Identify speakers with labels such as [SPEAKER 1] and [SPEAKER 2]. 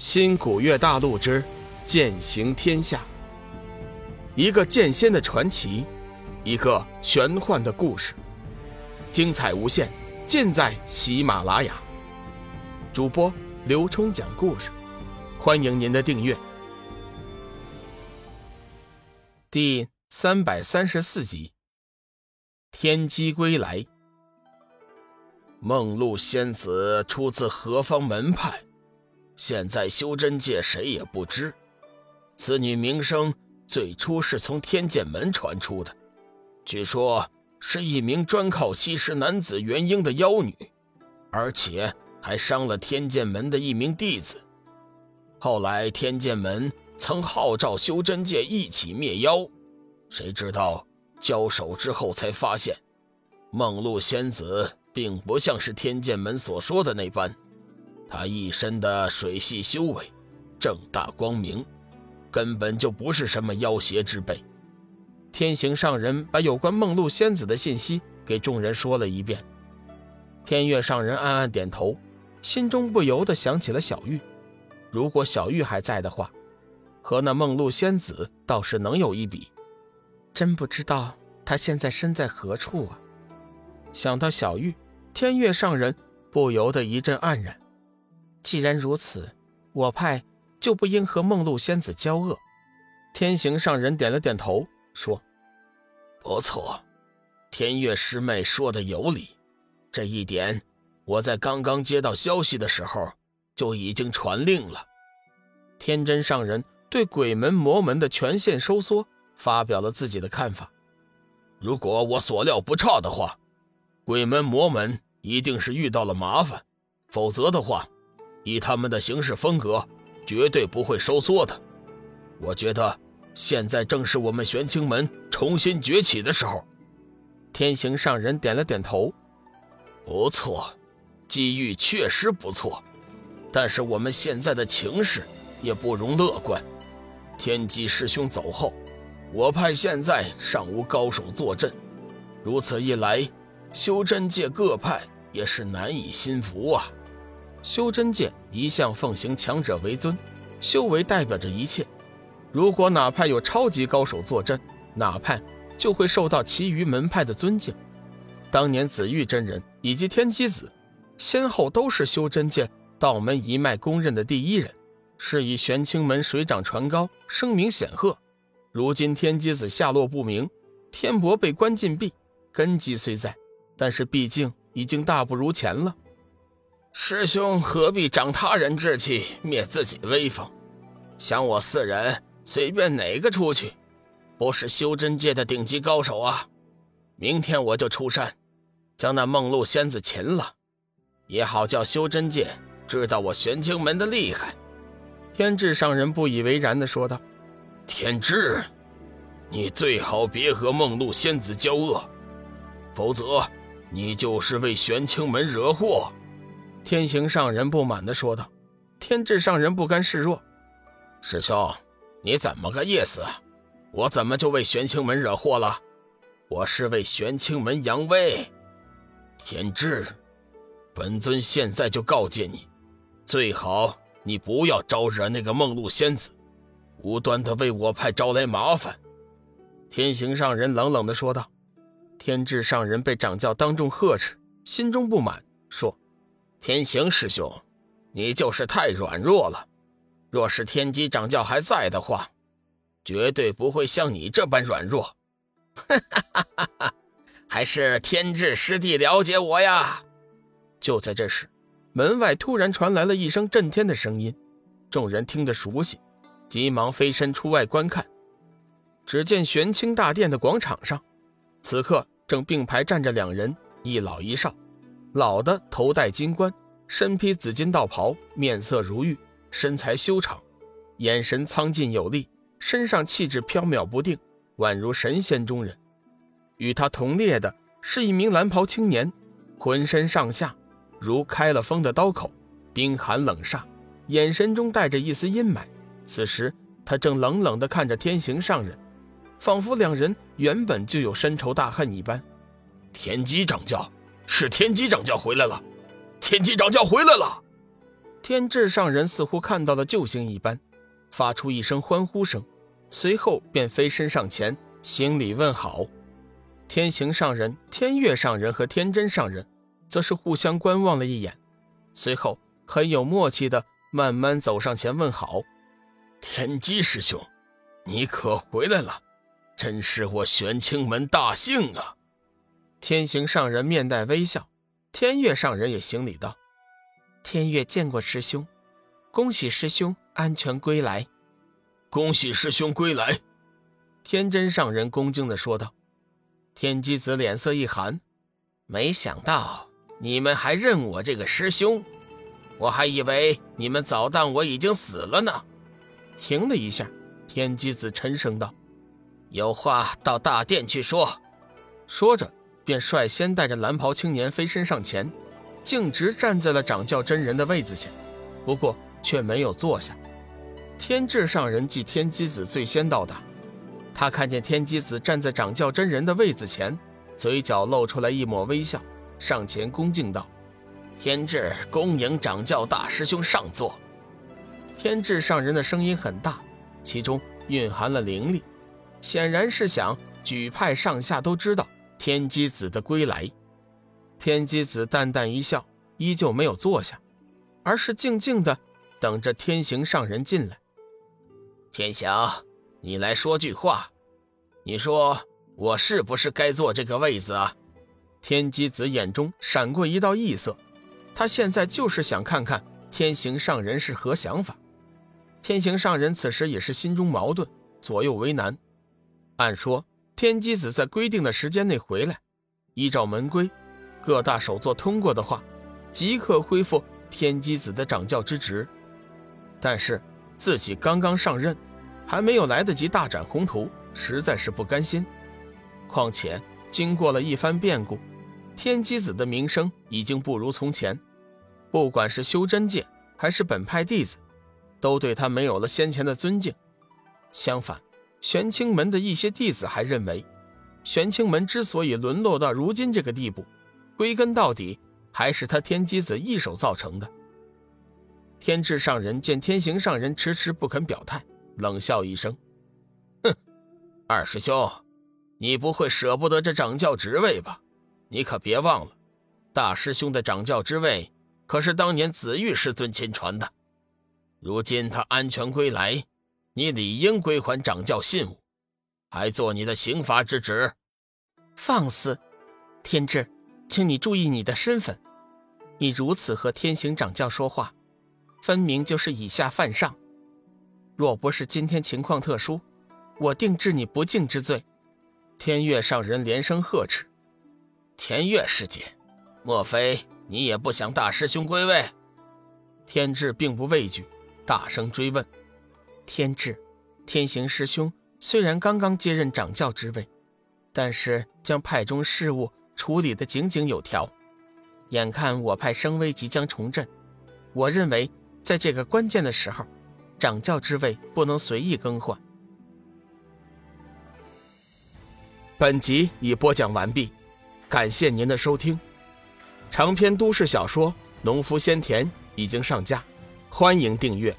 [SPEAKER 1] 新古月大陆之剑行天下，一个剑仙的传奇，一个玄幻的故事，精彩无限，尽在喜马拉雅。主播刘冲讲故事，欢迎您的订阅。第三百三十四集，天机归来。梦露仙子出自何方门派？现在修真界谁也不知，此女名声最初是从天剑门传出的，据说是一名专靠吸食男子元婴的妖女，而且还伤了天剑门的一名弟子。后来天剑门曾号召修真界一起灭妖，谁知道交手之后才发现，梦露仙子并不像是天剑门所说的那般。他一身的水系修为，正大光明，根本就不是什么妖邪之辈。天行上人把有关梦露仙子的信息给众人说了一遍。天月上人暗暗点头，心中不由得想起了小玉。如果小玉还在的话，和那梦露仙子倒是能有一比。真不知道她现在身在何处啊！想到小玉，天月上人不由得一阵黯然。既然如此，我派就不应和梦露仙子交恶。天行上人点了点头，说：“不错，天月师妹说的有理。这一点，我在刚刚接到消息的时候就已经传令了。”天真上人对鬼门魔门的权限收缩发表了自己的看法：“如果我所料不差的话，鬼门魔门一定是遇到了麻烦，否则的话。”以他们的行事风格，绝对不会收缩的。我觉得现在正是我们玄清门重新崛起的时候。天行上人点了点头，不错，机遇确实不错。但是我们现在的情势也不容乐观。天机师兄走后，我派现在尚无高手坐镇，如此一来，修真界各派也是难以心服啊。修真界一向奉行强者为尊，修为代表着一切。如果哪派有超级高手坐镇，哪派就会受到其余门派的尊敬。当年紫玉真人以及天机子，先后都是修真界道门一脉公认的第一人，是以玄清门水涨船高，声名显赫。如今天机子下落不明，天博被关禁闭，根基虽在，但是毕竟已经大不如前了。师兄何必长他人志气，灭自己威风？想我四人随便哪个出去，不是修真界的顶级高手啊！明天我就出山，将那梦露仙子擒了，也好叫修真界知道我玄清门的厉害。天智上人不以为然地说道：“天智，你最好别和梦露仙子交恶，否则你就是为玄清门惹祸。”天行上人不满地说道：“天智上人不甘示弱，师兄，你怎么个意思？我怎么就为玄清门惹祸了？我是为玄清门扬威。天智，本尊现在就告诫你，最好你不要招惹那个梦露仙子，无端的为我派招来麻烦。”天行上人冷冷地说道。天智上人被掌教当众呵斥，心中不满，说。天行师兄，你就是太软弱了。若是天机掌教还在的话，绝对不会像你这般软弱。哈哈哈哈哈！还是天智师弟了解我呀。就在这时，门外突然传来了一声震天的声音，众人听得熟悉，急忙飞身出外观看。只见玄清大殿的广场上，此刻正并排站着两人，一老一少。老的头戴金冠，身披紫金道袍，面色如玉，身材修长，眼神苍劲有力，身上气质飘渺不定，宛如神仙中人。与他同列的是一名蓝袍青年，浑身上下如开了封的刀口，冰寒冷煞，眼神中带着一丝阴霾。此时他正冷冷地看着天行上人，仿佛两人原本就有深仇大恨一般。天机掌教。是天机掌教回来了，天机掌教回来了！
[SPEAKER 2] 天智上人似乎看到了救星一般，发出一声欢呼声，随后便飞身上前行礼问好。天行上人、天月上人和天真上人则是互相观望了一眼，随后很有默契的慢慢走上前问好：“
[SPEAKER 1] 天机师兄，你可回来了，真是我玄清门大幸啊！”
[SPEAKER 2] 天行上人面带微笑，天月上人也行礼道。天月见过师兄，恭喜师兄安全归来。
[SPEAKER 1] 恭喜师兄归来。
[SPEAKER 2] 天真上人恭敬地说道。天机子脸色一寒，没想到你们还认我这个师兄，我还以为你们早当我已经死了呢。停了一下，天机子沉声道：“有话到大殿去说。”说着，便率先带着蓝袍青年飞身上前。径直站在了掌教真人的位子前，不过却没有坐下。天智上人继天机子最先到达，他看见天机子站在掌教真人的位子前，嘴角露出来一抹微笑，上前恭敬道：“天智恭迎掌教大师兄上座。”天智上人的声音很大，其中蕴含了灵力，显然是想举派上下都知道天机子的归来。天机子淡淡一笑，依旧没有坐下，而是静静的等着天行上人进来。天祥，你来说句话，你说我是不是该坐这个位子啊？天机子眼中闪过一道异色，他现在就是想看看天行上人是何想法。天行上人此时也是心中矛盾，左右为难。按说天机子在规定的时间内回来，依照门规。各大首座通过的话，即刻恢复天机子的掌教之职。但是自己刚刚上任，还没有来得及大展宏图，实在是不甘心。况且经过了一番变故，天机子的名声已经不如从前，不管是修真界还是本派弟子，都对他没有了先前的尊敬。相反，玄清门的一些弟子还认为，玄清门之所以沦落到如今这个地步，归根到底，还是他天机子一手造成的。天智上人见天行上人迟迟不肯表态，冷笑一声：“哼，二师兄，你不会舍不得这掌教职位吧？你可别忘了，大师兄的掌教之位可是当年紫玉师尊亲传的。如今他安全归来，你理应归还掌教信物，还做你的刑罚之职。”放肆，天智。请你注意你的身份，你如此和天行掌教说话，分明就是以下犯上。若不是今天情况特殊，我定治你不敬之罪。天月上人连声呵斥：“天月师姐，莫非你也不想大师兄归位？”天智并不畏惧，大声追问：“天智，天行师兄虽然刚刚接任掌教之位，但是将派中事务。”处理的井井有条，眼看我派声威即将重振，我认为在这个关键的时候，掌教之位不能随意更换。本集已播讲完毕，感谢您的收听。长篇都市小说《农夫先田》已经上架，欢迎订阅。